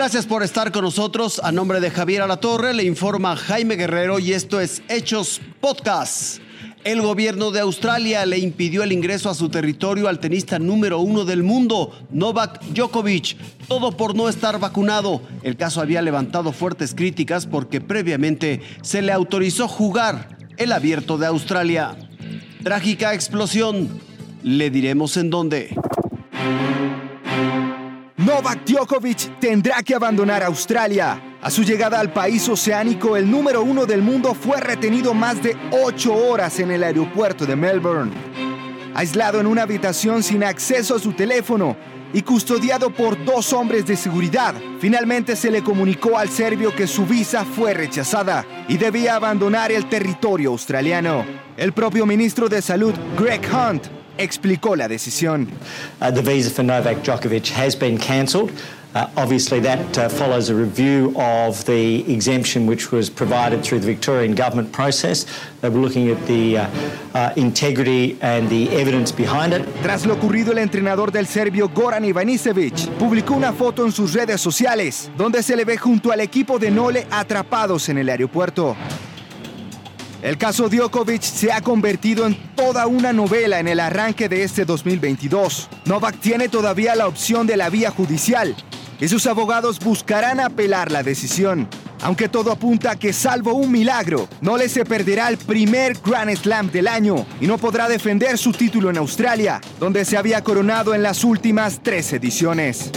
Gracias por estar con nosotros. A nombre de Javier Alatorre le informa Jaime Guerrero y esto es Hechos Podcast. El gobierno de Australia le impidió el ingreso a su territorio al tenista número uno del mundo, Novak Djokovic, todo por no estar vacunado. El caso había levantado fuertes críticas porque previamente se le autorizó jugar el abierto de Australia. Trágica explosión. Le diremos en dónde. Novak Djokovic tendrá que abandonar Australia. A su llegada al país oceánico, el número uno del mundo fue retenido más de ocho horas en el aeropuerto de Melbourne. Aislado en una habitación sin acceso a su teléfono y custodiado por dos hombres de seguridad, finalmente se le comunicó al serbio que su visa fue rechazada y debía abandonar el territorio australiano. El propio ministro de Salud, Greg Hunt, explicó la decisión. Uh, the visa for Novak Djokovic has been cancelled. Uh, obviously, that uh, follows a review of the exemption which was provided through the Victorian government process. They were looking at the uh, uh, integrity and the evidence behind it. Tras lo ocurrido, el entrenador del serbio Goran Ivanisevic publicó una foto en sus redes sociales donde se le ve junto al equipo de Nole atrapados en el aeropuerto. El caso Djokovic se ha convertido en toda una novela en el arranque de este 2022. Novak tiene todavía la opción de la vía judicial y sus abogados buscarán apelar la decisión. Aunque todo apunta a que salvo un milagro, no le se perderá el primer Grand Slam del año y no podrá defender su título en Australia, donde se había coronado en las últimas tres ediciones.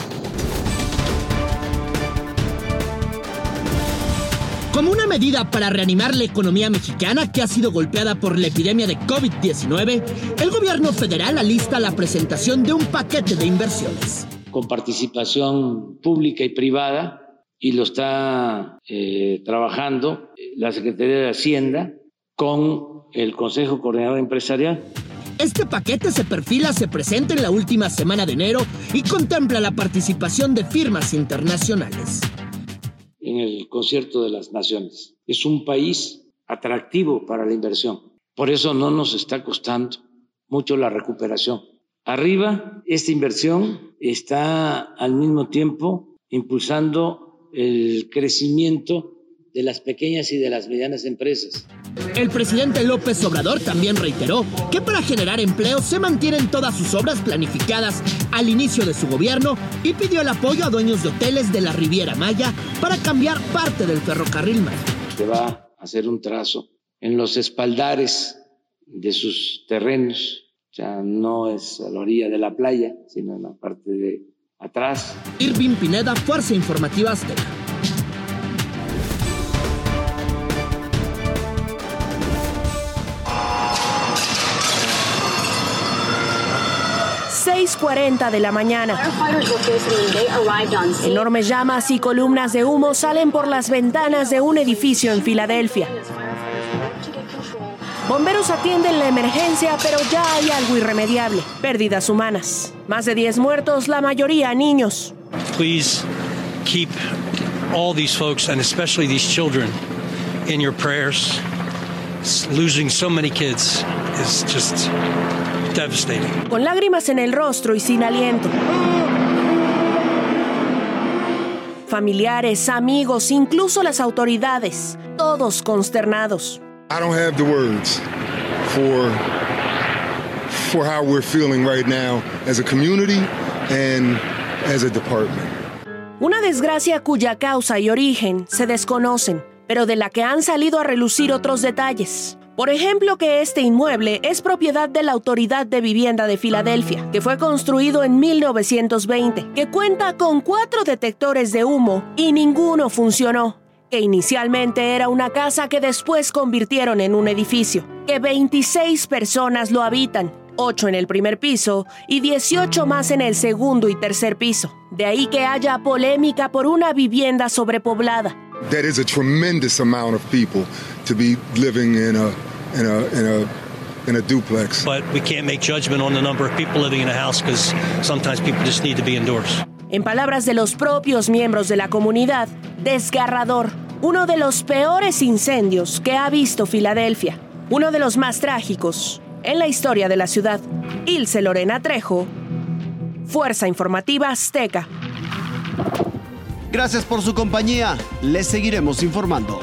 Como una medida para reanimar la economía mexicana que ha sido golpeada por la epidemia de COVID-19, el gobierno federal alista la presentación de un paquete de inversiones. Con participación pública y privada, y lo está eh, trabajando la Secretaría de Hacienda con el Consejo Coordinador Empresarial. Este paquete se perfila, se presenta en la última semana de enero y contempla la participación de firmas internacionales en el concierto de las naciones. Es un país atractivo para la inversión. Por eso no nos está costando mucho la recuperación. Arriba, esta inversión está al mismo tiempo impulsando el crecimiento de las pequeñas y de las medianas empresas. El presidente López Obrador también reiteró que para generar empleo se mantienen todas sus obras planificadas al inicio de su gobierno y pidió el apoyo a dueños de hoteles de la Riviera Maya para cambiar parte del ferrocarril Maya. Se va a hacer un trazo en los espaldares de sus terrenos, ya no es a la orilla de la playa, sino en la parte de atrás. Irving Pineda, Fuerza Informativa Azteca. 6.40 de la mañana. Enormes llamas y columnas de humo salen por las ventanas de un edificio en Filadelfia. Bomberos atienden la emergencia, pero ya hay algo irremediable. Pérdidas humanas. Más de 10 muertos, la mayoría niños. Please keep all these folks, and especially these children, in your prayers. Losing so many kids is just con lágrimas en el rostro y sin aliento. Familiares, amigos, incluso las autoridades, todos consternados. I don't have the words for for how we're feeling right now as a community and as a department. Una desgracia cuya causa y origen se desconocen, pero de la que han salido a relucir otros detalles. Por ejemplo, que este inmueble es propiedad de la Autoridad de Vivienda de Filadelfia, que fue construido en 1920, que cuenta con cuatro detectores de humo y ninguno funcionó, que inicialmente era una casa que después convirtieron en un edificio, que 26 personas lo habitan, 8 en el primer piso y 18 más en el segundo y tercer piso. De ahí que haya polémica por una vivienda sobrepoblada. That is a tremendous amount of people to be living in a in a in a in a duplex. But we can't make judgment on the number of people living in a house because sometimes people just need to be indoors. En palabras de los propios miembros de la comunidad, desgarrador, uno de los peores incendios que ha visto Filadelfia, uno de los más trágicos en la historia de la ciudad. Ilse Lorena Trejo, Fuerza Informativa Azteca. Gracias por su compañía. Les seguiremos informando.